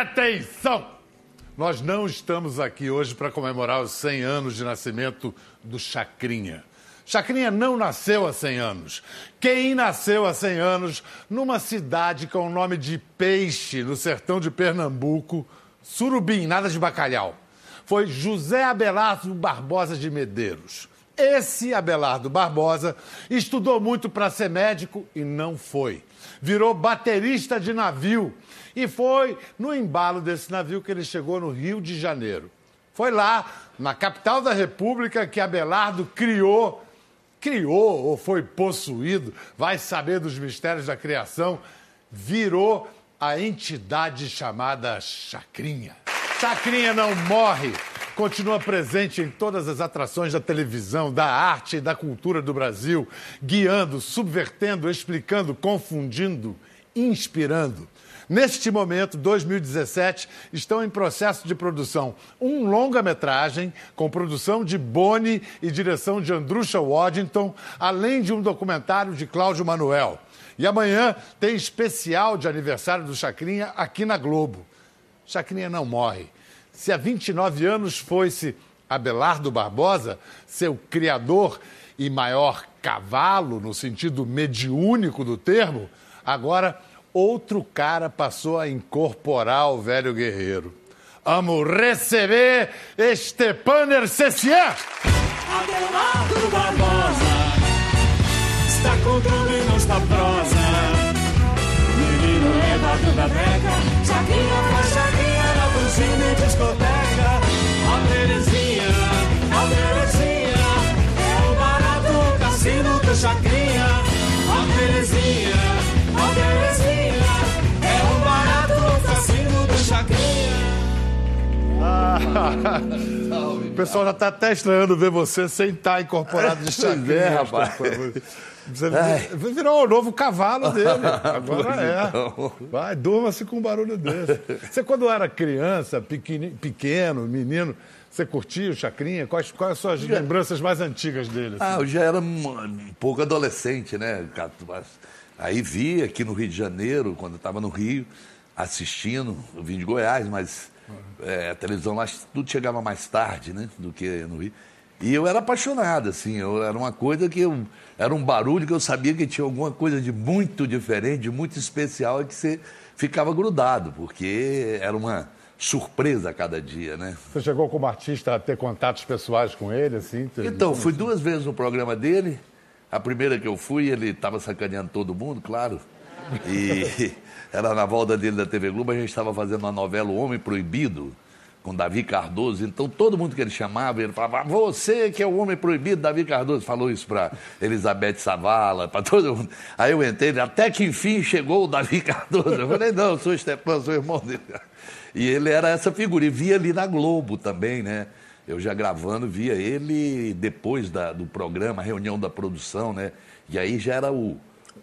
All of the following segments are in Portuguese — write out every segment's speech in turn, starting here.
Atenção! Nós não estamos aqui hoje para comemorar os 100 anos de nascimento do Chacrinha. Chacrinha não nasceu há 100 anos. Quem nasceu há 100 anos numa cidade com o nome de Peixe, no sertão de Pernambuco, Surubim, nada de bacalhau, foi José Abelardo Barbosa de Medeiros. Esse Abelardo Barbosa estudou muito para ser médico e não foi. Virou baterista de navio e foi no embalo desse navio que ele chegou no Rio de Janeiro. Foi lá, na capital da República, que Abelardo criou, criou ou foi possuído, vai saber dos mistérios da criação, virou a entidade chamada Chacrinha. Chacrinha não morre continua presente em todas as atrações da televisão, da arte e da cultura do Brasil, guiando, subvertendo, explicando, confundindo, inspirando. Neste momento, 2017, estão em processo de produção um longa-metragem com produção de Boni e direção de Andrusha Waddington, além de um documentário de Cláudio Manuel. E amanhã tem especial de aniversário do Chacrinha aqui na Globo. Chacrinha não morre se há 29 anos fosse Abelardo Barbosa, seu criador e maior cavalo, no sentido mediúnico do termo, agora outro cara passou a incorporar o velho guerreiro. Vamos receber Stepan Ercecian! Abelardo Barbosa está controle não está prosa. Menino levado da beca, Chacrinha faz chacrinha cine, discoteca, o pessoal já está até estranhando ver você sem estar incorporado de chacrinha. É, rapaz. Você virou o novo cavalo dele. Agora é. Então. Vai, durma-se com um barulho desse. Você, quando era criança, pequeno, pequeno menino, você curtia o Chacrinha? Quais, quais as suas já... lembranças mais antigas dele? Assim? Ah, eu já era um, pouco adolescente, né? Aí vi aqui no Rio de Janeiro, quando eu estava no Rio, assistindo. Eu vim de Goiás, mas é, a televisão lá tudo chegava mais tarde, né? Do que no Rio. E eu era apaixonado, assim, eu, era uma coisa que eu. Era um barulho que eu sabia que tinha alguma coisa de muito diferente, de muito especial, e que você ficava grudado, porque era uma surpresa a cada dia, né? Você chegou como artista a ter contatos pessoais com ele, assim? Então, fui duas vezes no programa dele. A primeira que eu fui, ele estava sacaneando todo mundo, claro. E era na volta dele da TV Globo, a gente estava fazendo uma novela O Homem Proibido com Davi Cardoso. Então, todo mundo que ele chamava, ele falava, você que é o homem proibido, Davi Cardoso. Falou isso para Elizabeth Savala, para todo mundo. Aí eu entrei, até que enfim chegou o Davi Cardoso. Eu falei, não, eu sou Stepan, sou irmão dele. E ele era essa figura. E via ali na Globo também, né? Eu já gravando, via ele depois da, do programa, reunião da produção, né? E aí já era o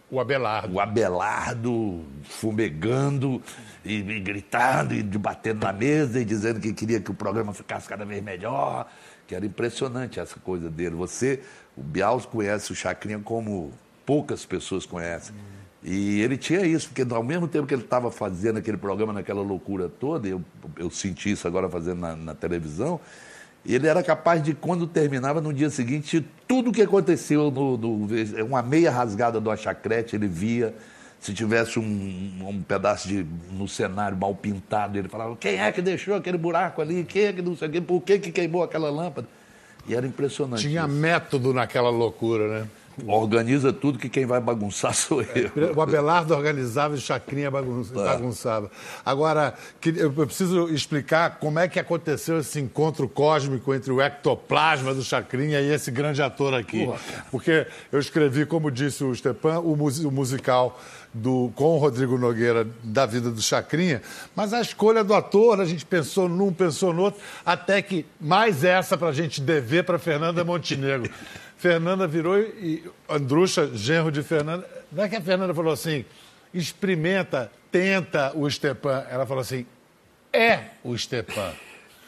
o Abelardo. O Abelardo fumegando e, e, gritando e batendo na mesa e dizendo que queria que o programa ficasse cada vez melhor. Que era impressionante essa coisa dele. Você, o Bial conhece o Chacrinha como poucas pessoas conhecem. Hum. E ele tinha isso, porque ao mesmo tempo que ele estava fazendo aquele programa naquela loucura toda, eu, eu senti isso agora fazendo na, na televisão, ele era capaz de, quando terminava, no dia seguinte, tudo o que aconteceu, no, no, uma meia rasgada do achacrete, ele via. Se tivesse um, um pedaço de no cenário mal pintado, ele falava: quem é que deixou aquele buraco ali? Quem é que não sei o quê? Por que, que queimou aquela lâmpada? E era impressionante. Tinha isso. método naquela loucura, né? Organiza tudo que quem vai bagunçar sou eu. O Abelardo organizava e o Chacrinha bagunçava. Agora, eu preciso explicar como é que aconteceu esse encontro cósmico entre o ectoplasma do Chacrinha e esse grande ator aqui. Porque eu escrevi, como disse o Stepan, o, musical do, com o Rodrigo Nogueira da vida do Chacrinha, mas a escolha do ator, a gente pensou num, pensou no outro, até que mais essa para a gente dever para Fernanda Montenegro. Fernanda virou e Andrucha, genro de Fernanda. Não é que a Fernanda falou assim: experimenta, tenta o Stepan. Ela falou assim: é o Stepan.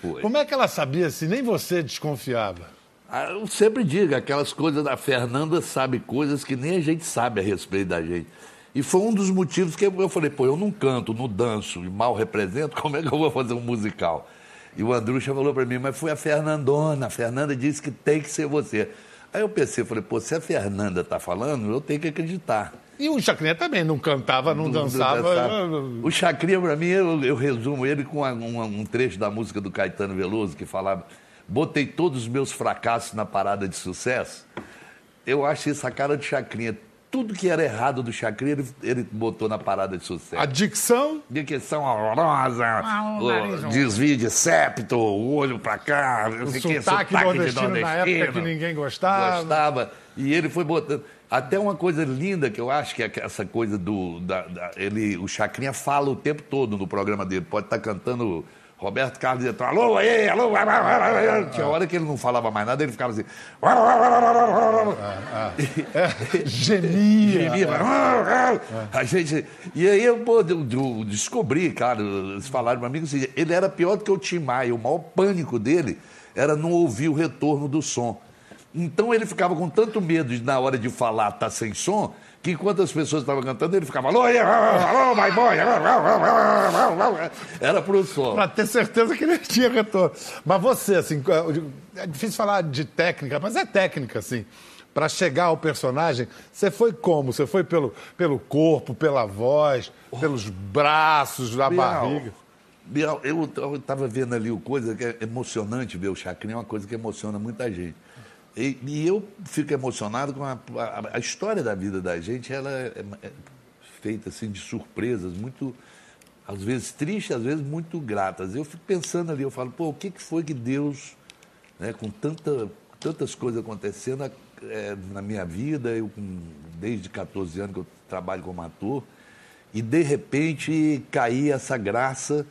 Foi. Como é que ela sabia se nem você desconfiava? Ah, eu sempre digo, aquelas coisas da Fernanda sabe coisas que nem a gente sabe a respeito da gente. E foi um dos motivos que eu falei, pô, eu não canto, não danço e mal represento, como é que eu vou fazer um musical? E o Andrucha falou para mim, mas foi a Fernandona, a Fernanda disse que tem que ser você. Aí eu pensei, falei, pô, se a Fernanda tá falando, eu tenho que acreditar. E o Chacrinha também, não cantava, não, não dançava. dançava. O Chacrinha, para mim, eu, eu, resumo ele com um, um trecho da música do Caetano Veloso, que falava, botei todos os meus fracassos na parada de sucesso. Eu acho isso a cara de Chacrinha tudo que era errado do Chacrinha, ele, ele botou na parada de sucesso. A dicção? Dicção horrorosa, ah, o desvio de septo, o olho pra cá, o sotaque, que, sotaque nordestino, nordestino na época que ninguém gostava. Gostava. E ele foi botando. Até uma coisa linda que eu acho que é essa coisa do. Da, da, ele, o Chacrinha fala o tempo todo no programa dele. Pode estar tá cantando Roberto Carlos ia entrar, alô, aí, alô, tinha hora que ele não falava mais nada, ele ficava assim. Gemia. Gemia. A gente. E aí eu, pô, eu descobri, cara, eles falaram para mim que ele era pior do que o Tim Maia. O maior pânico dele era não ouvir o retorno do som. Então ele ficava com tanto medo de, na hora de falar, tá sem som, que enquanto as pessoas estavam cantando, ele ficava, alô, alô, my boy, era pro som. Para ter certeza que ele tinha retorno. Mas você, assim, é difícil falar de técnica, mas é técnica, assim. Para chegar ao personagem, você foi como? Você foi pelo, pelo corpo, pela voz, pelos braços, da Bial, barriga? Bial, eu estava vendo ali o coisa que é emocionante ver o Chacrinha, é uma coisa que emociona muita gente. E, e eu fico emocionado com a, a, a, história da vida da gente, ela é, é feita assim de surpresas, muito, às vezes tristes, às vezes muito gratas. Eu fico pensando ali, eu falo, pô, o que, que foi que Deus, né, com tanta, tantas coisas acontecendo é, na minha vida, eu com, desde 14 anos que eu trabalho como ator, e de repente cair essa graça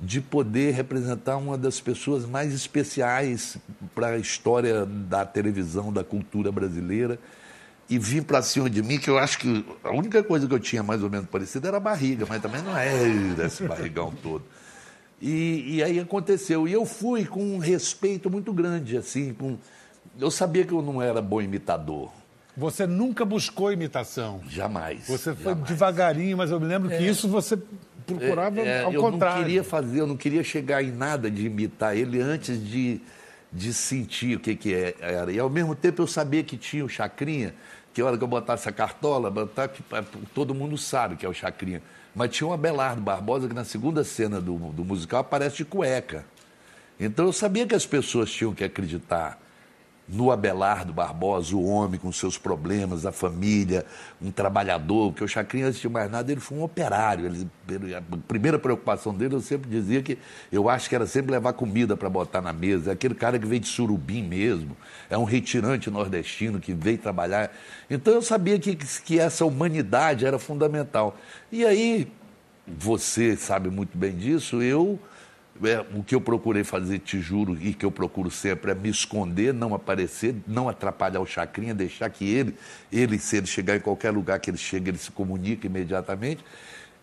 de poder representar uma das pessoas mais especiais para a história da televisão, da cultura brasileira, e vir para cima de mim, que eu acho que a única coisa que eu tinha mais ou menos parecida era a barriga, mas também não é esse barrigão todo. E, e aí aconteceu. E eu fui com um respeito muito grande, assim, com... eu sabia que eu não era bom imitador. Você nunca buscou imitação? Jamais. Você foi jamais. devagarinho, mas eu me lembro é. que isso você procurava é, é, ao eu contrário. Eu não queria fazer, eu não queria chegar em nada de imitar ele antes de, de sentir o que, que é, era. E ao mesmo tempo eu sabia que tinha o Chacrinha, que a hora que eu botasse a cartola, botar, que, todo mundo sabe que é o Chacrinha. Mas tinha o Abelardo Barbosa que na segunda cena do, do musical aparece de cueca. Então eu sabia que as pessoas tinham que acreditar no Abelardo Barbosa, o homem com seus problemas, a família, um trabalhador, porque o Chacrinha, antes de mais nada, ele foi um operário. Ele, a primeira preocupação dele, eu sempre dizia que eu acho que era sempre levar comida para botar na mesa. É aquele cara que veio de Surubim mesmo, é um retirante nordestino que veio trabalhar. Então eu sabia que, que essa humanidade era fundamental. E aí, você sabe muito bem disso, eu é, o que eu procurei fazer, te juro, e que eu procuro sempre é me esconder, não aparecer, não atrapalhar o Chacrinha, deixar que ele, ele, se ele chegar em qualquer lugar que ele chega, ele se comunica imediatamente.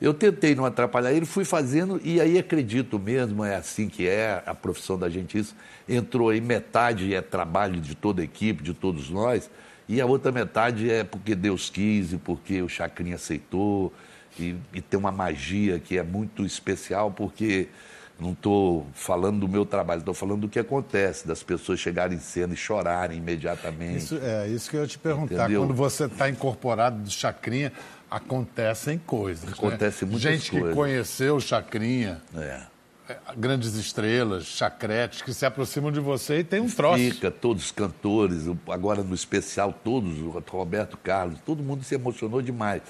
Eu tentei não atrapalhar ele, fui fazendo, e aí acredito mesmo, é assim que é a profissão da gente, isso entrou aí, metade é trabalho de toda a equipe, de todos nós, e a outra metade é porque Deus quis e porque o Chacrinha aceitou, e, e tem uma magia que é muito especial, porque não estou falando do meu trabalho, estou falando do que acontece, das pessoas chegarem em cena e chorarem imediatamente. Isso, é isso que eu ia te perguntar. Entendeu? Quando você está incorporado do Chacrinha, acontecem coisas. Né? Acontece né? muitas Gente coisas. que conheceu o Chacrinha. É. é. Grandes estrelas, chacretes, que se aproximam de você e tem um troço. Fica, todos os cantores, agora no especial, todos, o Roberto Carlos, todo mundo se emocionou demais.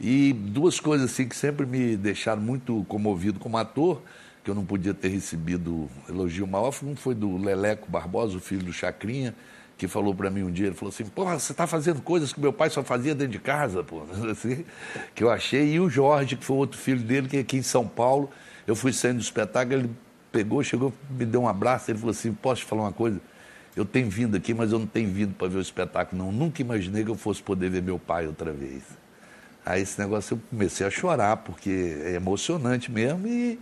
E duas coisas assim que sempre me deixaram muito comovido como ator que eu não podia ter recebido elogio maior, um foi do Leleco Barbosa, o filho do Chacrinha, que falou para mim um dia, ele falou assim, porra, você está fazendo coisas que meu pai só fazia dentro de casa, pô, assim, que eu achei, e o Jorge, que foi outro filho dele, que é aqui em São Paulo, eu fui saindo do espetáculo, ele pegou, chegou, me deu um abraço, ele falou assim, posso te falar uma coisa? Eu tenho vindo aqui, mas eu não tenho vindo para ver o espetáculo, não. Nunca imaginei que eu fosse poder ver meu pai outra vez. Aí esse negócio eu comecei a chorar, porque é emocionante mesmo, e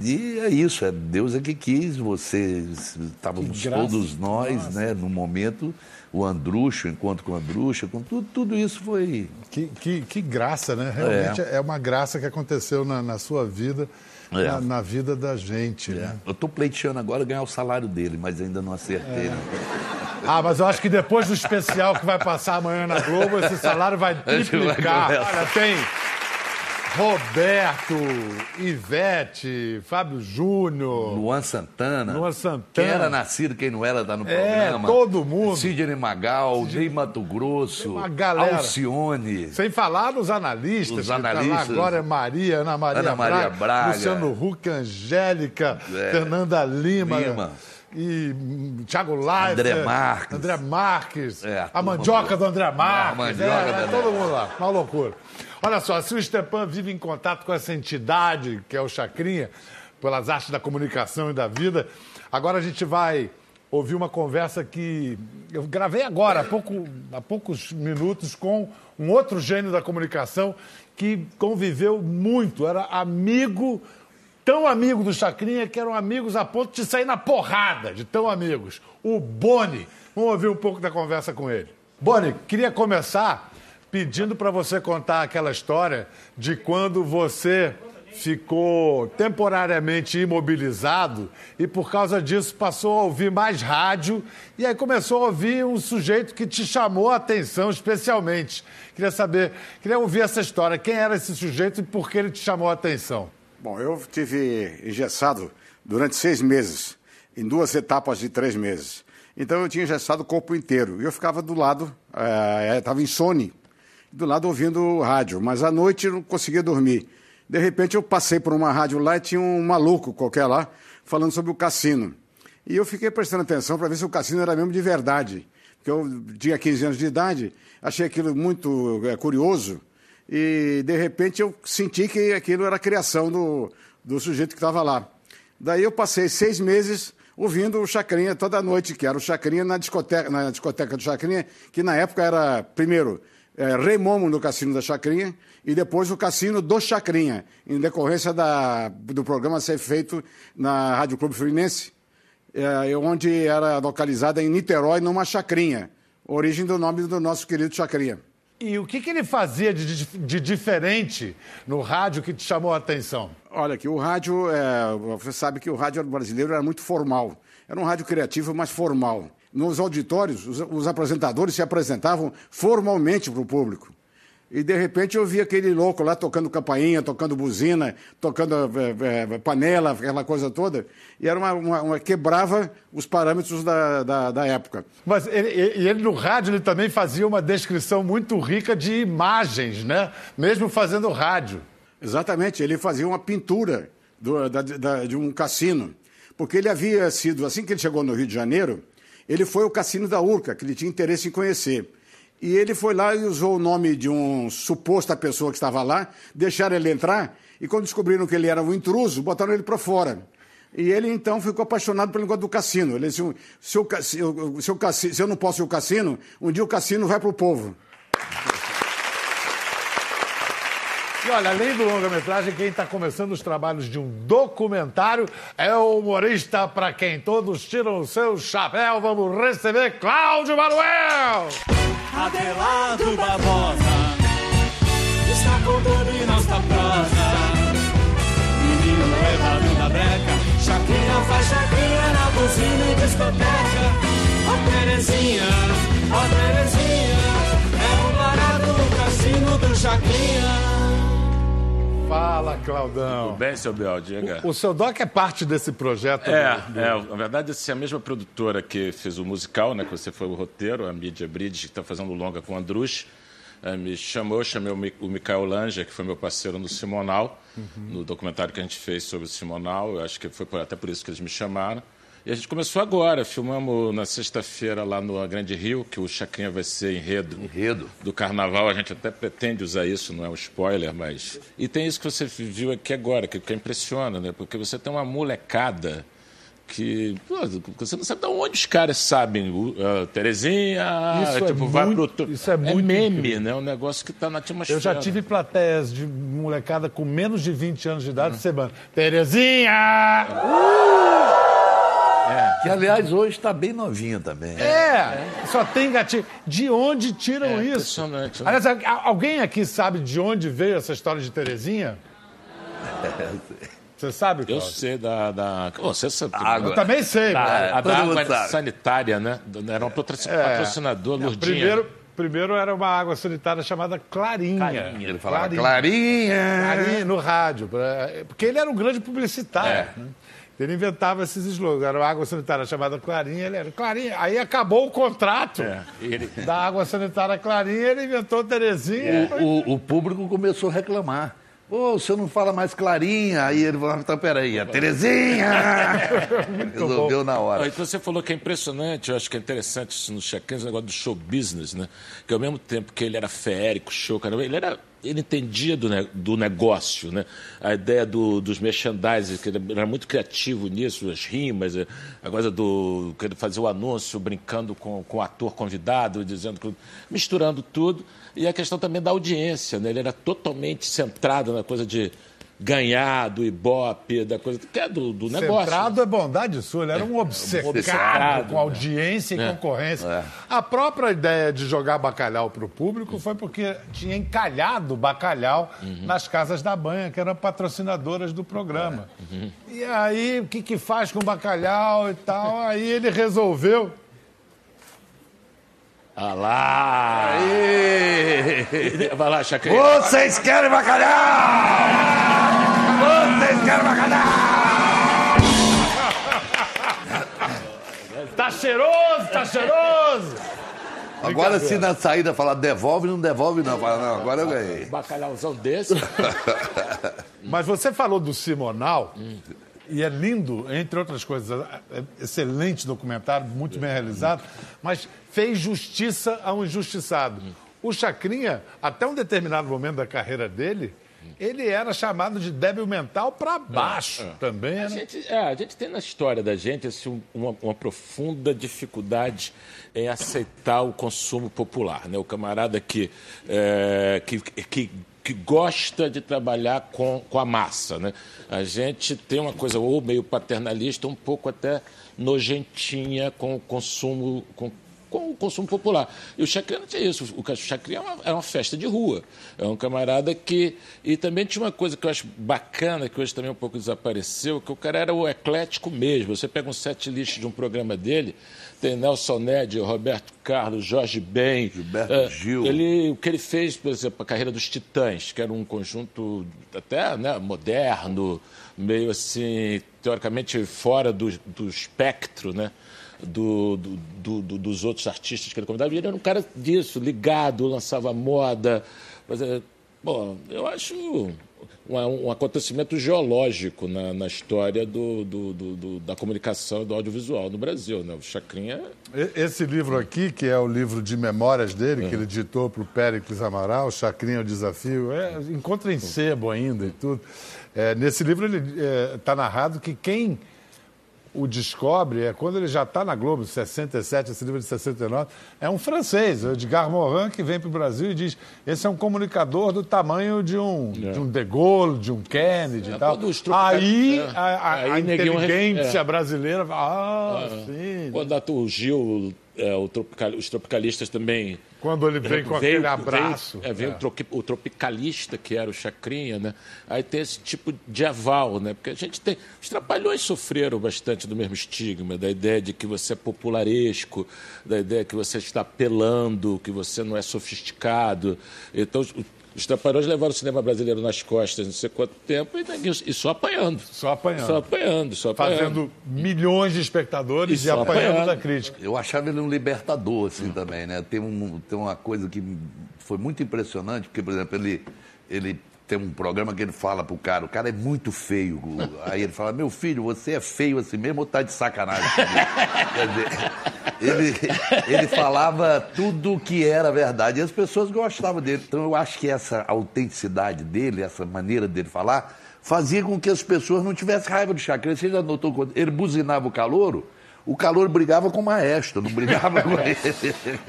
E é isso, é Deus é que quis, vocês estávamos todos nós, Nossa. né, no momento, o Andrucho, encontro com o Andrucha, com tudo, tudo isso foi. Que, que, que graça, né? Realmente é, uma graça que aconteceu na, na sua vida, É. na, na vida da gente. Né? Eu estou pleiteando agora ganhar o salário dele, mas ainda não acertei. né? Ah, mas eu acho que depois do especial que vai passar amanhã na Globo, esse salário vai triplicar. Vai. Olha, tem Roberto, Ivete, Fábio Júnior. Luan Santana. Luan Santana. Quem era nascido, quem não era, tá no É, programa. todo mundo. Sidney Magal, Ney Mato Grosso, uma galera. Alcione. Sem falar nos analistas. Os tá analistas. Glória Maria, Ana Maria, Ana Maria Braga, Braga. Luciano Huck, Angélica, É. Fernanda Lima. Lima. E hum, Thiago Leifert. André Marques. André Marques. É, a mandioca do André Marques. a mandioca é, do André todo mundo lá. Uma loucura. Olha só, se o Stepan vive em contato com essa entidade, que é o Chacrinha, pelas artes da comunicação e da vida, agora a gente vai ouvir uma conversa que eu gravei agora, há, pouco, há poucos minutos, com um outro gênio da comunicação que conviveu muito, era amigo, tão amigo do Chacrinha que eram amigos a ponto de sair na porrada, de tão amigos. O Boni. Vamos ouvir um pouco da conversa com ele. Boni, queria começar pedindo para você contar aquela história de quando você ficou temporariamente imobilizado e por causa disso passou a ouvir mais rádio e aí começou a ouvir um sujeito que te chamou a atenção especialmente. Queria saber, queria ouvir essa história. Quem era esse sujeito e por que ele te chamou a atenção? Bom, eu tive engessado durante seis meses, em duas etapas de três meses. Então eu tinha engessado o corpo inteiro. E eu ficava do lado, estava insone, do lado ouvindo rádio. Mas à noite eu não conseguia dormir. De repente eu passei por uma rádio lá e tinha um maluco qualquer lá falando sobre o cassino. E eu fiquei prestando atenção para ver se o cassino era mesmo de verdade. Porque eu tinha 15 anos de idade, achei aquilo muito é, curioso. E, de repente, eu senti que aquilo era criação do, do sujeito que estava lá. Daí eu passei seis meses ouvindo o Chacrinha toda noite, que era o Chacrinha na discoteca, na discoteca do Chacrinha, que na época era, primeiro, é, Rei Momo no Cassino da Chacrinha, e depois o Cassino do Chacrinha, em decorrência da, do programa ser feito na Rádio Clube Fluminense, é, onde era localizada em Niterói, numa chacrinha, origem do nome do nosso querido Chacrinha. E o que, que ele fazia de, de- diferente no rádio que te chamou a atenção? Olha, que o rádio, é, você sabe que o rádio brasileiro era muito formal. Era um rádio criativo, mas formal. Nos auditórios, os, os apresentadores se apresentavam formalmente para o público. E, de repente, eu vi aquele louco lá tocando campainha, tocando buzina, tocando é, é, panela, aquela coisa toda. E era uma, uma- uma- quebrava os parâmetros da, da, da época. Mas ele, ele no rádio ele também fazia uma descrição muito rica de imagens, né? Mesmo fazendo rádio. Exatamente, ele fazia uma pintura do- da- da- de um cassino. Porque ele havia sido, assim que ele chegou no Rio de Janeiro, ele foi ao cassino da Urca, que ele tinha interesse em conhecer. E ele foi lá e usou o nome de um suposta pessoa que estava lá, deixaram ele entrar, e quando descobriram que ele era um intruso, botaram ele para fora. E ele então ficou apaixonado pelo negócio do cassino. Ele disse: se, ca- se, o- se, cassi- se eu não posso ir ao cassino, um dia o cassino vai para o povo. E olha, além do longa-metragem, quem está começando os trabalhos de um documentário é o humorista para quem todos tiram o seu chapéu. Vamos receber Cláudio Manuel! Adelado Barbosa Está com tudo e não está prosa. Menino levado da breca Chacrinha faz chacrinha na buzina e discoteca. Ó Terezinha, ó Terezinha. É um barato no cassino do Chacrinha Fala, Claudão. Bem, seu Biel, diga. O seu doc é parte desse projeto? É, do- é, na verdade, essa é a mesma produtora que fez o musical, né? Que você foi o roteiro, a Mídia Bridge, que está fazendo o longa com o Andrus. eh, me chamou, chamei o, o Mikael Langer, que foi meu parceiro no Simonal, no documentário que a gente fez sobre o Simonal. Eu acho que foi por- até por isso que eles me chamaram. E a gente começou agora, filmamos na sexta-feira lá no Grande Rio, que o Chacrinha vai ser enredo. Enredo. do carnaval, a gente até pretende usar isso, não é um spoiler, mas. E tem isso que você viu aqui agora, que, que impressiona, né? Porque você tem uma molecada que pô, você não sabe de onde os caras sabem. Uh, Terezinha, Isso é tipo, vai muito- pro. isso é muito meme, incrível. né? Um negócio que está na atmosfera. Eu já tive plateias de molecada com menos de 20 anos de Uhum. idade semana. Terezinha! Que, aliás, hoje está bem novinha também. É, só tem gatinho. De onde tiram É, isso? impressionante, né? Aliás, alguém aqui sabe de onde veio essa história de Terezinha? Você sabe, Eu Cláudio? sei da. da... Ô, você sabe. Água. Eu também sei. Da, a da água sabe. sanitária, né? Era um patroci- patrocinador, Lourdinha. Primeiro, primeiro era uma água sanitária chamada Clarinha. Clarinha. Ele falava Clarinha. Clarinha. Clarinha, no rádio. Porque ele era um grande publicitário. É. né? Ele inventava esses slogans. Era uma água sanitária chamada Clarinha, ele era Clarinha. Aí acabou o contrato É, ele- da água sanitária Clarinha, ele inventou Terezinha. O, o público começou a reclamar. Pô, o senhor não fala mais Clarinha. Aí ele falou, então peraí, a Terezinha. Resolveu na Ah, hora. e que você falou que é impressionante, eu acho que é interessante isso no check esse negócio do show business, né? Que ao mesmo tempo que ele era férico, show, caramba, ele era. Ele entendia do, do negócio, né? A ideia do, dos merchandising, que ele era muito criativo nisso, as rimas, a coisa do. que ele fazia o anúncio brincando com, com o ator convidado, dizendo misturando tudo. E a questão também da audiência, né? Ele era totalmente centrado na coisa de ganhar, do ibope, da coisa. que é do, do negócio. Centrado é bondade sua, ele era um obcecado, obcecado, com né? audiência e É. concorrência. A própria ideia de jogar bacalhau para o público foi porque tinha encalhado bacalhau nas casas da banha, que eram patrocinadoras do programa. E aí, o que, que faz com bacalhau e tal? Aí ele resolveu. Ah lá! Vai lá, Chacrinha. Vocês querem bacalhau! Vocês querem bacalhau! Tá cheiroso, tá cheiroso! Agora, se na saída falar devolve, não devolve, não. Fala, não, agora eu ganhei. Bacalhauzão desse. Mas você falou do Simonal, e é lindo, entre outras coisas, é excelente documentário, muito bem realizado, mas fez justiça a um injustiçado. O Chacrinha, até um determinado momento da carreira dele, ele era chamado de débil mental para baixo também. A Né? gente, é, a gente tem na história da gente assim, uma, uma profunda dificuldade em aceitar o consumo popular. Né? O camarada que, é, que, que, que gosta de trabalhar com, com a massa. Né? A gente tem uma coisa ou meio paternalista, um pouco até nojentinha com o consumo. Com, com o consumo popular. E o Chacrinha não tinha isso. O Chacrinha era uma, era uma festa de rua. É um camarada que. E também tinha uma coisa que eu acho bacana, que hoje também um pouco desapareceu, que o cara era o eclético mesmo. Você pega um set list de um programa dele, tem Nelson Ned, Roberto Carlos, Jorge Ben. Gilberto eh, Gil. Ele, o que ele fez, por exemplo, a carreira dos Titãs, que era um conjunto até né, moderno, meio assim, teoricamente fora do, do espectro, né? Do, do, do- do- dos outros artistas que ele convidava. Ele era um cara disso, ligado, lançava moda. Mas, é, bom, eu acho um, um acontecimento geológico na, na história da comunicação e do audiovisual no Brasil. Né? O Chacrinha Esse livro aqui, que é o livro de memórias dele, que ele ditou para o Péricles Amaral, Chacrinha o Desafio, é, encontra em sebo ainda e tudo. É, nesse livro ele está narrado que quem o descobre é quando ele já está na Globo, 67, esse livro é de 69, é um francês, o Edgar Morin, que vem para o Brasil e diz: esse é um comunicador do tamanho de um, de um De Gaulle, de um Kennedy e tal. tropica- Aí é. a, a- Aí a inteligência é. brasileira fala: ah, sim. Quando o Gil, é, tropical- os tropicalistas também. Quando ele vem com veio- aquele abraço. Veio, é, veio O, troqui- o tropicalista, que era o Chacrinha, né? Aí tem esse tipo de aval, né? Porque a gente tem. Os trapalhões sofreram bastante do mesmo estigma, da ideia de que você é popularesco, da ideia que você está apelando, que você não é sofisticado. Então, os, trapalhões levaram o cinema brasileiro nas costas não sei quanto tempo e, ninguém- e só apanhando. Só apanhando. Só apanhando, só apanhando. Fazendo milhões de espectadores Isso, e apanhando apanhando. da crítica. Eu achava ele um libertador, assim, também, né? Tem, um, tem uma coisa que foi muito impressionante, porque, por exemplo, ele, ele tem um programa que ele fala pro cara, o cara é muito feio. Aí ele fala, meu filho, você é feio assim mesmo ou tá de sacanagem? comigo?" Quer dizer, ele, ele falava tudo que era verdade e as pessoas gostavam dele. Então eu acho que essa autenticidade dele, essa maneira dele falar, fazia com que as pessoas não tivessem raiva do Chacrinha. Você já notou quando ele buzinava o calouro? O calor brigava com o maestro, não brigava com ele.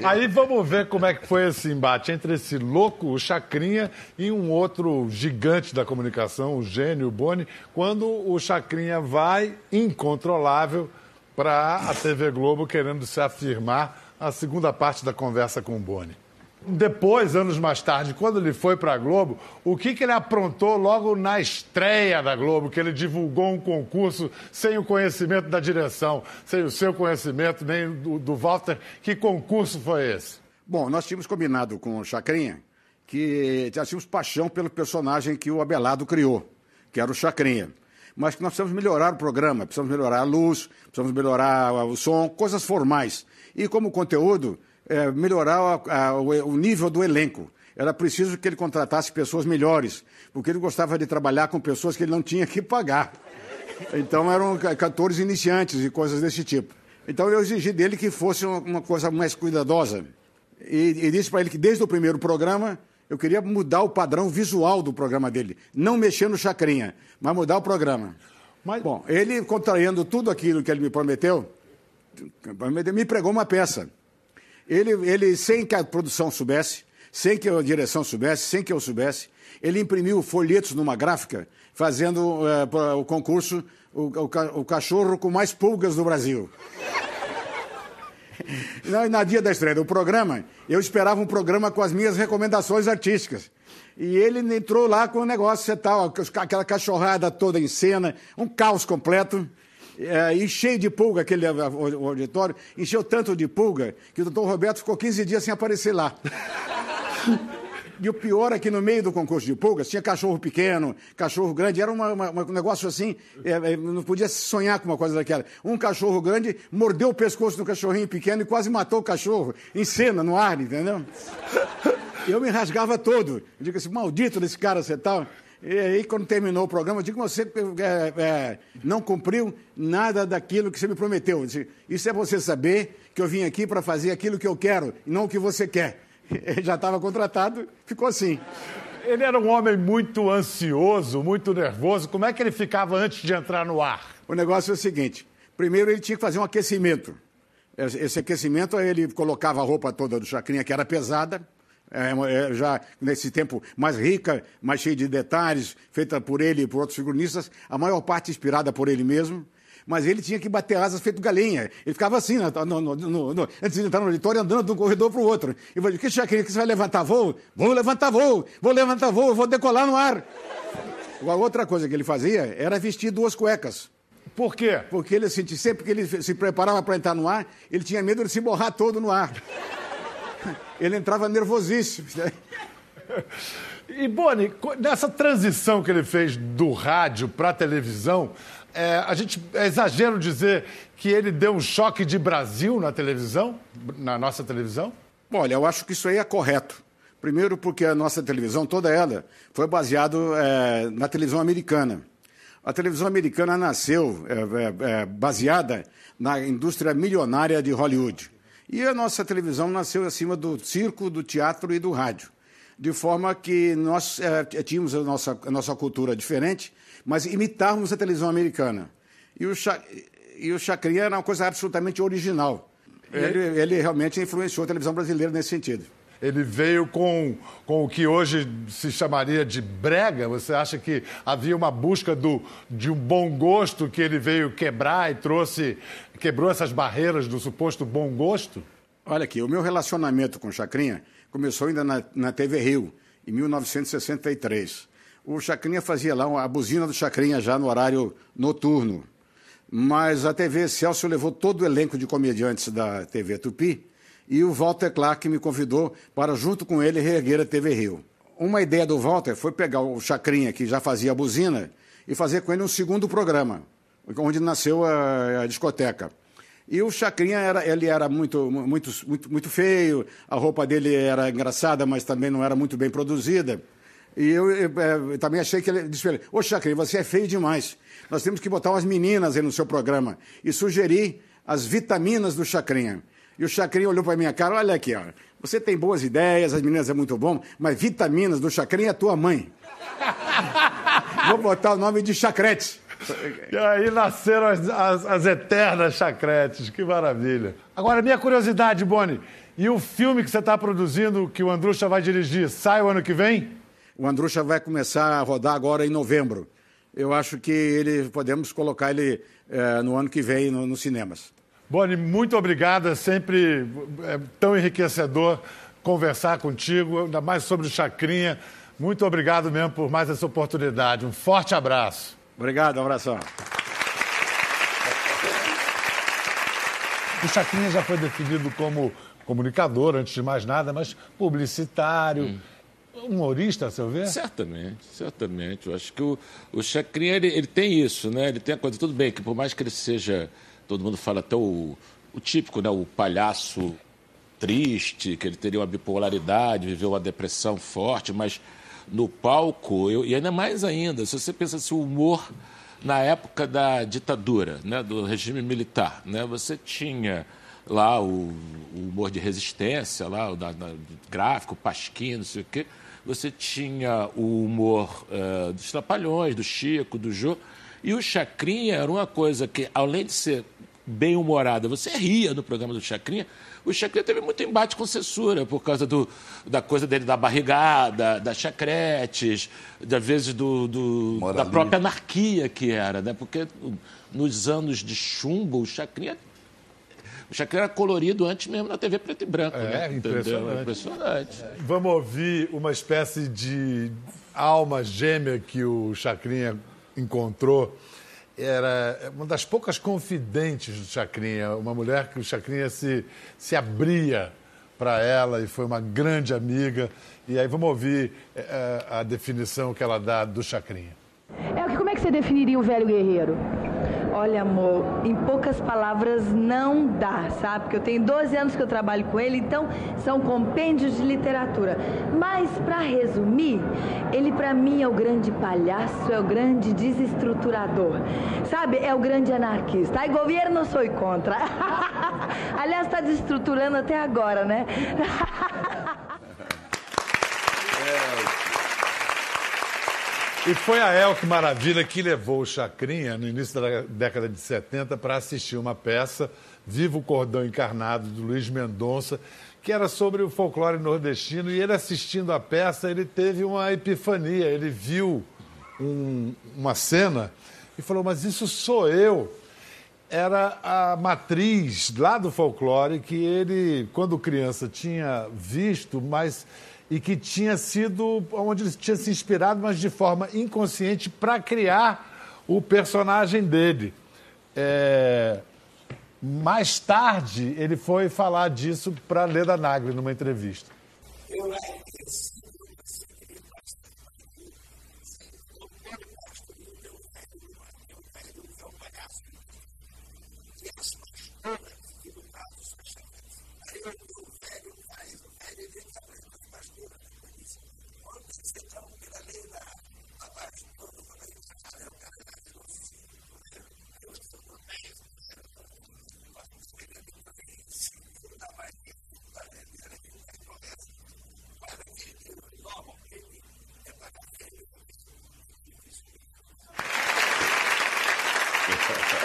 Aí vamos ver como é que foi esse embate entre esse louco, o Chacrinha, e um outro gigante da comunicação, o gênio, o Boni, quando o Chacrinha vai incontrolável para a TV Globo querendo se afirmar a segunda parte da conversa com o Boni. Depois, anos mais tarde, quando ele foi para a Globo, o que, que ele aprontou logo na estreia da Globo, que ele divulgou um concurso sem o conhecimento da direção, sem o seu conhecimento, nem do, do Walter. Que concurso foi esse? Bom, nós tínhamos combinado com o Chacrinha que já tínhamos paixão pelo personagem que o Abelardo criou, que era o Chacrinha. Mas que nós precisamos melhorar o programa, precisamos melhorar a luz, precisamos melhorar o som, coisas formais. E como conteúdo, é, melhorar a, a, o nível do elenco. Era preciso que ele contratasse pessoas melhores, porque ele gostava de trabalhar com pessoas que ele não tinha que pagar. Então eram cantores iniciantes e coisas desse tipo. Então eu exigi dele que fosse uma coisa mais cuidadosa. E, e disse para ele que desde o primeiro programa eu queria mudar o padrão visual do programa dele. Não mexer no chacrinha, mas mudar o programa. Mas... Bom, ele contraindo tudo aquilo que ele me prometeu, me pregou uma peça. Ele, ele, sem que a produção soubesse, sem que a direção soubesse, sem que eu soubesse, ele imprimiu folhetos numa gráfica, fazendo é, o concurso o, o, o, cachorro com mais pulgas do Brasil. na, na dia da estreia do programa, eu esperava um programa com as minhas recomendações artísticas. E ele entrou lá com o negócio e tal, aquela cachorrada toda em cena, um caos completo é, e cheio de pulga aquele auditório, encheu tanto de pulga que o doutor Roberto ficou 15 dias sem aparecer lá. E o pior é que no meio do concurso de pulgas tinha cachorro pequeno, cachorro grande, era uma, uma, um negócio assim, é, é, não podia sonhar com uma coisa daquela. Um cachorro grande mordeu o pescoço do cachorrinho pequeno e quase matou o cachorro, em cena, no ar, entendeu? Eu me rasgava todo. Eu digo assim, maldito desse cara, você tal. E aí, quando terminou o programa, eu digo você é, é, não cumpriu nada daquilo que você me prometeu. Disse, Isso é você saber que eu vim aqui para fazer aquilo que eu quero e não o que você quer. Ele já estava contratado, ficou assim. Ele era um homem muito ansioso, muito nervoso. Como é que ele ficava antes de entrar no ar? O negócio é o seguinte: primeiro ele tinha que fazer um aquecimento. Esse aquecimento, ele colocava a roupa toda do Chacrinha, que era pesada, é, é, já nesse tempo mais rica, mais cheia de detalhes, feita por ele e por outros figurinistas, a maior parte inspirada por ele mesmo. Mas ele tinha que bater asas feito galinha. Ele ficava assim, no, no, no, antes de entrar no auditório, andando de um corredor para o outro. E falei, que Chacrinha, que você vai levantar voo? Vou levantar voo, vou levantar voo, vou decolar no ar. A outra coisa que ele fazia era vestir duas cuecas. Por quê? Porque ele assim, sempre que ele se preparava para entrar no ar, ele tinha medo de se borrar todo no ar. Ele entrava nervosíssimo. E, Boni, nessa transição que ele fez do rádio para a televisão, é, a gente é exagero dizer que ele deu um choque de Brasil na televisão, na nossa televisão? Olha, eu acho que isso aí é correto. Primeiro, porque a nossa televisão, toda ela, foi baseada é, na televisão americana. A televisão americana nasceu é, é, é, baseada na indústria milionária de Hollywood. E a nossa televisão nasceu acima do circo, do teatro e do rádio. De forma que nós é, tínhamos a nossa, a nossa cultura diferente, mas imitávamos a televisão americana. E o, e o Chacrinha era uma coisa absolutamente original. Ele, ele realmente influenciou a televisão brasileira nesse sentido. Ele veio com, com o que hoje se chamaria de brega? Você acha que havia uma busca do, de um bom gosto que ele veio quebrar e trouxe, quebrou essas barreiras do suposto bom gosto? Olha aqui, o meu relacionamento com o Chacrinha começou ainda na, na TV Rio, em 1963. O Chacrinha fazia lá a buzina do Chacrinha já no horário noturno. Mas a TV Celso levou todo o elenco de comediantes da TV Tupi e o Walter Clark me convidou para, junto com ele, reerguer a TV Rio. Uma ideia do Walter foi pegar o Chacrinha, que já fazia a buzina, e fazer com ele um segundo programa, onde nasceu a, a discoteca. E o Chacrinha era, ele era muito, muito, muito, muito feio, a roupa dele era engraçada, mas também não era muito bem produzida. E eu, eu, eu, eu também achei que ele disse ô Chacrinha, você é feio demais. Nós temos que botar umas meninas aí no seu programa. E sugeri as vitaminas do Chacrinha. E o Chacrinha olhou para minha cara, olha aqui, ó. Você tem boas ideias, as meninas é muito bom, mas vitaminas do Chacrinha é tua mãe. Vou botar o nome de Chacrete. E aí nasceram as, as, as eternas chacretes, que maravilha. Agora, minha curiosidade, Boni, e o filme que você está produzindo, que o Andrucha vai dirigir, sai o ano que vem? O Andrucha vai começar a rodar agora em novembro. Eu acho que ele podemos colocar ele é, no ano que vem no, nos cinemas. Boni, muito obrigado. É sempre é, tão enriquecedor conversar contigo, ainda mais sobre o Chacrinha. Muito obrigado mesmo por mais essa oportunidade. Um forte abraço. Obrigado, um abração. O Chacrinha já foi definido como comunicador, antes de mais nada, mas publicitário. Hum humorista, a seu ver? Certamente, certamente. Eu acho que o, o Chacrinha, ele, ele tem isso, né? Ele tem a coisa, tudo bem, que por mais que ele seja, todo mundo fala até o, o típico, né? O palhaço triste, que ele teria uma bipolaridade, viveu uma depressão forte, mas no palco, eu, e ainda mais ainda, se você pensa se o humor na época da ditadura, né, do regime militar, né, você tinha lá o, o humor de resistência, lá o da, da, gráfico, Pasquim, não sei o quê, você tinha o humor uh, dos Trapalhões, do Chico, do Jô, e o Chacrinha era uma coisa que, além de ser bem humorada, você ria no programa do Chacrinha, o Chacrinha teve muito embate com censura por causa do, da coisa dele da barrigada, das chacretes, das vezes do, do da própria anarquia que era, né? Porque nos anos de chumbo, o Chacrinha o Chacrinha era colorido antes mesmo na TV preto e branco. É, né? impressionante. impressionante. Vamos ouvir uma espécie de alma gêmea que o Chacrinha encontrou era uma das poucas confidentes do Chacrinha, uma mulher que o Chacrinha se, se abria para ela e foi uma grande amiga. E aí vamos ouvir é, a definição que ela dá do Chacrinha. É, como é que você definiria o velho guerreiro? Olha, amor, em poucas palavras não dá, sabe? Porque eu tenho 12 anos que eu trabalho com ele, então são compêndios de literatura. Mas, para resumir, ele para mim é o grande palhaço, é o grande desestruturador. Sabe? É o grande anarquista. Ai, governo sou contra. Aliás, está desestruturando até agora, né? E foi a Elke Maravilha que levou o Chacrinha, no início da década de 70, para assistir uma peça, Viva o Cordão Encarnado, do Luiz Mendonça, que era sobre o folclore nordestino. E ele assistindo a peça, ele teve uma epifania. Ele viu um, uma cena e falou: Mas isso sou eu. Era a matriz lá do folclore que ele, quando criança, tinha visto, mas e que tinha sido onde ele tinha se inspirado, mas de forma inconsciente, para criar o personagem dele. É... Mais tarde, ele foi falar disso para Leda Nagli numa entrevista. Eu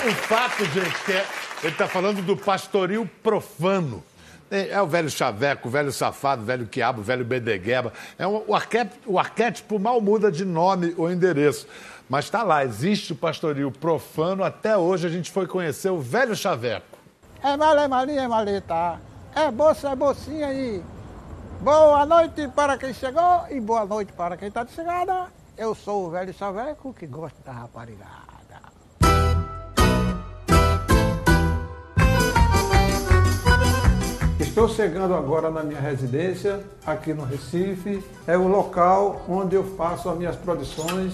O fato, gente, que é, ele está falando do pastoril profano. É, é, o velho chaveco, o velho safado, o velho quiabo, o velho bedegueba. É um, o, arquétipo, o arquétipo mal muda de nome ou endereço. Mas está lá, existe o pastoril profano. Até hoje a gente foi conhecer o velho chaveco. É malé, malinha, é maleta. É bolsa, é bolsinha aí. Boa noite para quem chegou e boa noite para quem está de chegada. Eu sou o velho chaveco que gosta da raparigada. Estou chegando agora na minha residência, aqui no Recife. É o local onde eu faço as minhas produções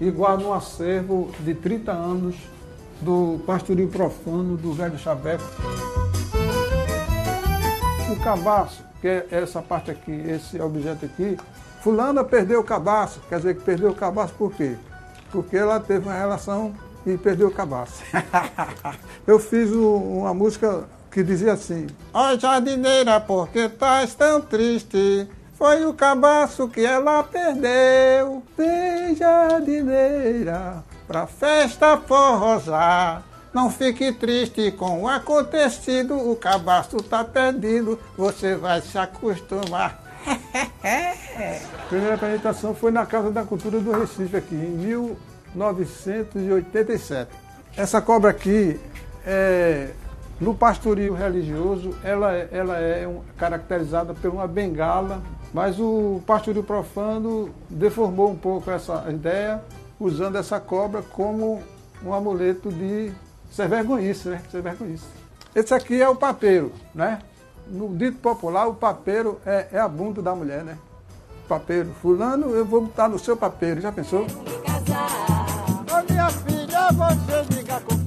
e guardo um acervo de 30 anos do pastoril profano do Velho Chaveco. O cabaço, que é essa parte aqui, esse objeto aqui, fulana perdeu o cabaço. Quer dizer que perdeu o cabaço por quê? Porque ela teve uma relação e perdeu o cabaço. eu fiz uma música que dizia assim: Ó oh, jardineira, por que estás tão triste? Foi o cabaço que ela perdeu. Vem, jardineira, pra festa forrosar. Não fique triste com o acontecido, o cabaço tá perdido, você vai se acostumar. A primeira apresentação foi na Casa da Cultura do Recife, aqui, em 1987. Essa cobra aqui, é, no pastoril religioso, ela, ela é um, caracterizada por uma bengala, mas o pastoril profano deformou um pouco essa ideia, usando essa cobra como um amuleto de ser vergonhice, né? Ser vergonhice. Esse aqui é o papeiro, né? No dito popular, o papeiro é, é a bunda da mulher, né? Papeiro, fulano, eu vou botar no seu papeiro, já pensou? Ô minha filha, você liga com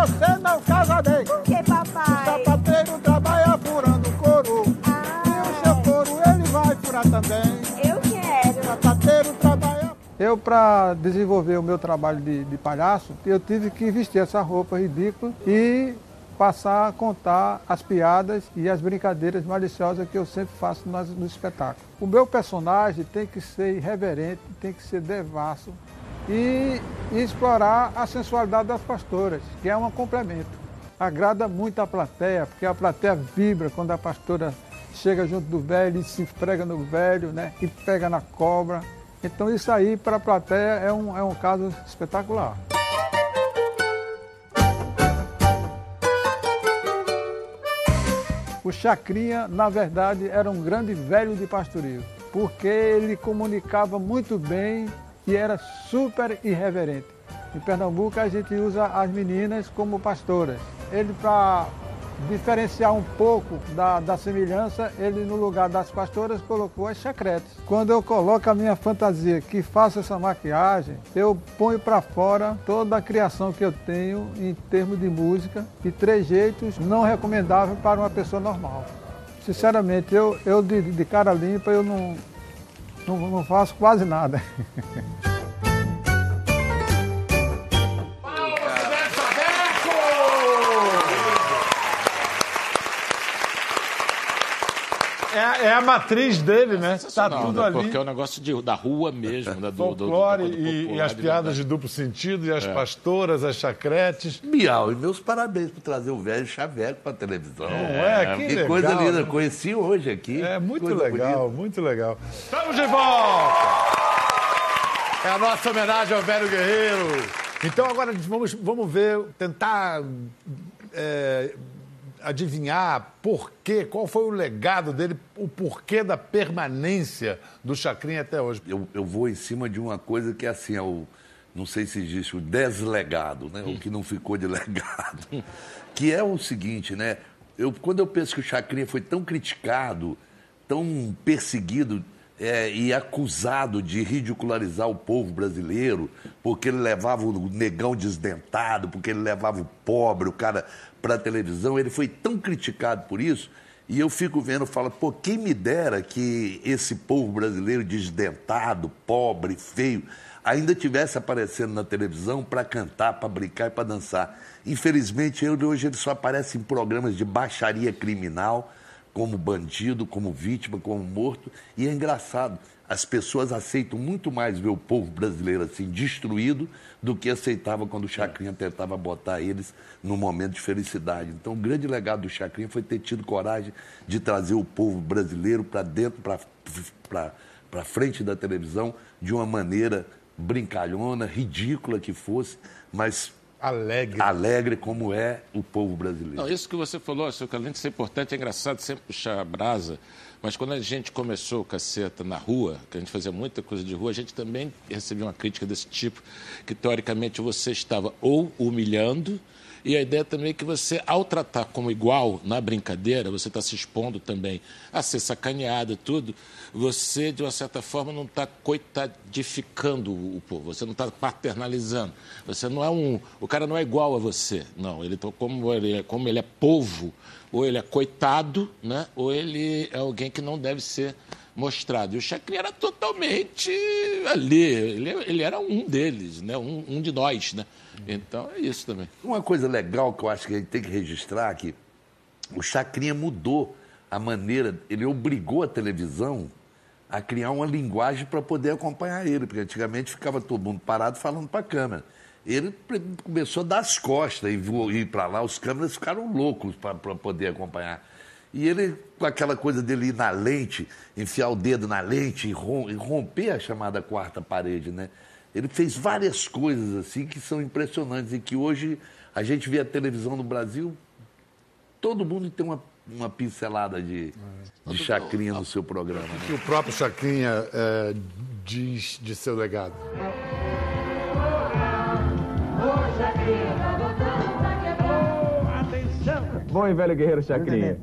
você não casa bem. Por que, O papai? sapateiro trabalha furando couro. E o seu couro ele vai furar também. Eu quero. sapateiro trabalha. Eu, para desenvolver o meu trabalho de, de palhaço, eu tive que vestir essa roupa ridícula e passar a contar as piadas e as brincadeiras maliciosas que eu sempre faço nas, no espetáculo. O meu personagem tem que ser irreverente, tem que ser devasso e, explorar a sensualidade das pastoras, que é um complemento. Agrada muito a plateia, porque a plateia vibra quando a pastora chega junto do velho e se esfrega no velho, né? E pega na cobra. Então isso aí para a plateia é um, é um caso espetacular. O Chacrinha, na verdade, era um grande velho de pastoril, porque ele comunicava muito bem era super irreverente. Em Pernambuco a gente usa as meninas como pastoras. Ele, para diferenciar um pouco da, da semelhança, ele no lugar das pastoras colocou as chacretes. Quando eu coloco a minha fantasia que faço essa maquiagem, eu ponho para fora toda a criação que eu tenho em termos de música e trejeitos não recomendáveis para uma pessoa normal. Sinceramente, eu, eu de, de cara limpa eu não, não, não faço quase nada. É, a- é a matriz dele, né? Tá tudo né? ali. Porque é um negócio de- da rua mesmo, né? do, do- do- Folclore do- do e, popular e as piadas verdade. de duplo sentido, e as É. pastoras, as chacretes. Bial, e meus parabéns por trazer o velho chaveco para televisão. Não é? Que legal. coisa linda, conheci hoje aqui. É muito Coisa legal, bonita. muito legal. Estamos de volta! É a nossa homenagem ao velho guerreiro. Então agora vamos, vamos ver, tentar é, adivinhar por quê, qual foi o legado dele, o porquê da permanência do Chacrinha até hoje. Eu, eu vou em cima de uma coisa que é assim, é o, não sei se existe o deslegado, né? O que não ficou de legado. Que é o seguinte, né? Eu, quando eu penso que o Chacrinha foi tão criticado, tão perseguido é, e acusado de ridicularizar o povo brasileiro, porque ele levava o negão desdentado, porque ele levava o pobre, o cara para a televisão, ele foi tão criticado por isso. E eu fico vendo, falo, pô, quem me dera que esse povo brasileiro desdentado, pobre, feio, ainda tivesse aparecendo na televisão para cantar, para brincar e para dançar. Infelizmente, ele hoje ele só aparece em programas de baixaria criminal, como bandido, como vítima, como morto. E é engraçado, as pessoas aceitam muito mais ver o povo brasileiro assim destruído do que aceitava quando o Chacrinha tentava botar eles num momento de felicidade. Então, o grande legado do Chacrinha foi ter tido coragem de trazer o povo brasileiro para dentro, para frente da televisão, de uma maneira brincalhona, ridícula que fosse, mas Alegre. alegre como é o povo brasileiro. Não, isso que você falou, seu além de ser importante, é engraçado sempre puxar a brasa, mas quando a gente começou o caceta na rua, que a gente fazia muita coisa de rua, a gente também recebia uma crítica desse tipo, que teoricamente você estava ou humilhando, e a ideia também é que você, ao tratar como igual na brincadeira, você está se expondo também a ser sacaneado tudo, você, de uma certa forma, não está coitadificando o povo, você não está paternalizando. Você não é um. O cara não é igual a você. Não, ele tá- como ele é, como ele é povo, ou ele é coitado, né? ou ele é alguém que não deve ser mostrado. E o Chacrinha era totalmente ali, ele, ele era um deles, né? um, um de nós. Né? Então é isso também. Uma coisa legal que eu acho que a gente tem que registrar aqui, o Chacrinha mudou a maneira, ele obrigou a televisão a criar uma linguagem para poder acompanhar ele, porque antigamente ficava todo mundo parado falando para a câmera. Ele começou a dar as costas e ir para lá, os câmeras ficaram loucos para poder acompanhar. E ele, com aquela coisa dele ir na lente, enfiar o dedo na lente e romper a chamada quarta parede, né? Ele fez várias coisas assim que são impressionantes e que hoje a gente vê a televisão no Brasil, todo mundo tem uma, uma pincelada de, de chacrinha no seu programa. Né? que o próprio Chacrinha eh, diz de seu legado. Bom e velho guerreiro Chacrinha.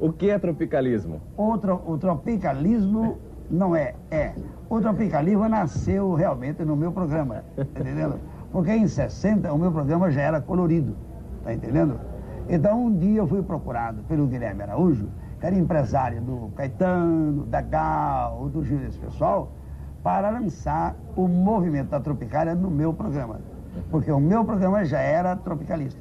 O que é tropicalismo? O, tro- o tropicalismo não é, é. O tropicalismo nasceu realmente no meu programa, tá entendendo? Porque em 60 o meu programa já era colorido, tá entendendo? Então um dia eu fui procurado pelo Guilherme Araújo, que era empresário do Caetano, da Gal, do Gil desse pessoal, para lançar o movimento da Tropicália no meu programa. Porque o meu programa já era tropicalista.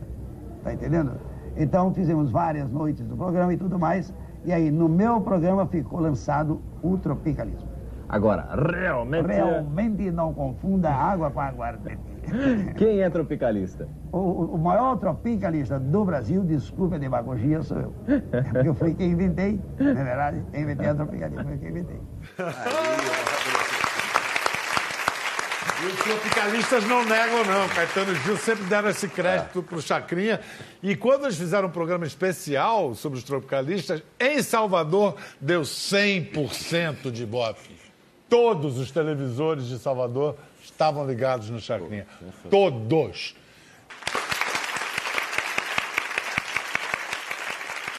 Tá entendendo? Então fizemos várias noites do programa e tudo mais. E aí no meu programa ficou lançado o tropicalismo. Agora, realmente. Realmente não confunda água com aguardente. Quem é tropicalista? O, o- maior tropicalista do Brasil, desculpe a demagogia, sou eu. É porque eu fui quem inventei, não é verdade? Quem inventei a tropicalia, foi quem inventei. E os tropicalistas não negam, não. Caetano e Gil sempre deram esse crédito para o Chacrinha. E quando eles fizeram um programa especial sobre os tropicalistas, em Salvador deu 100% de bofe. Todos os televisores de Salvador estavam ligados no Chacrinha. Todos.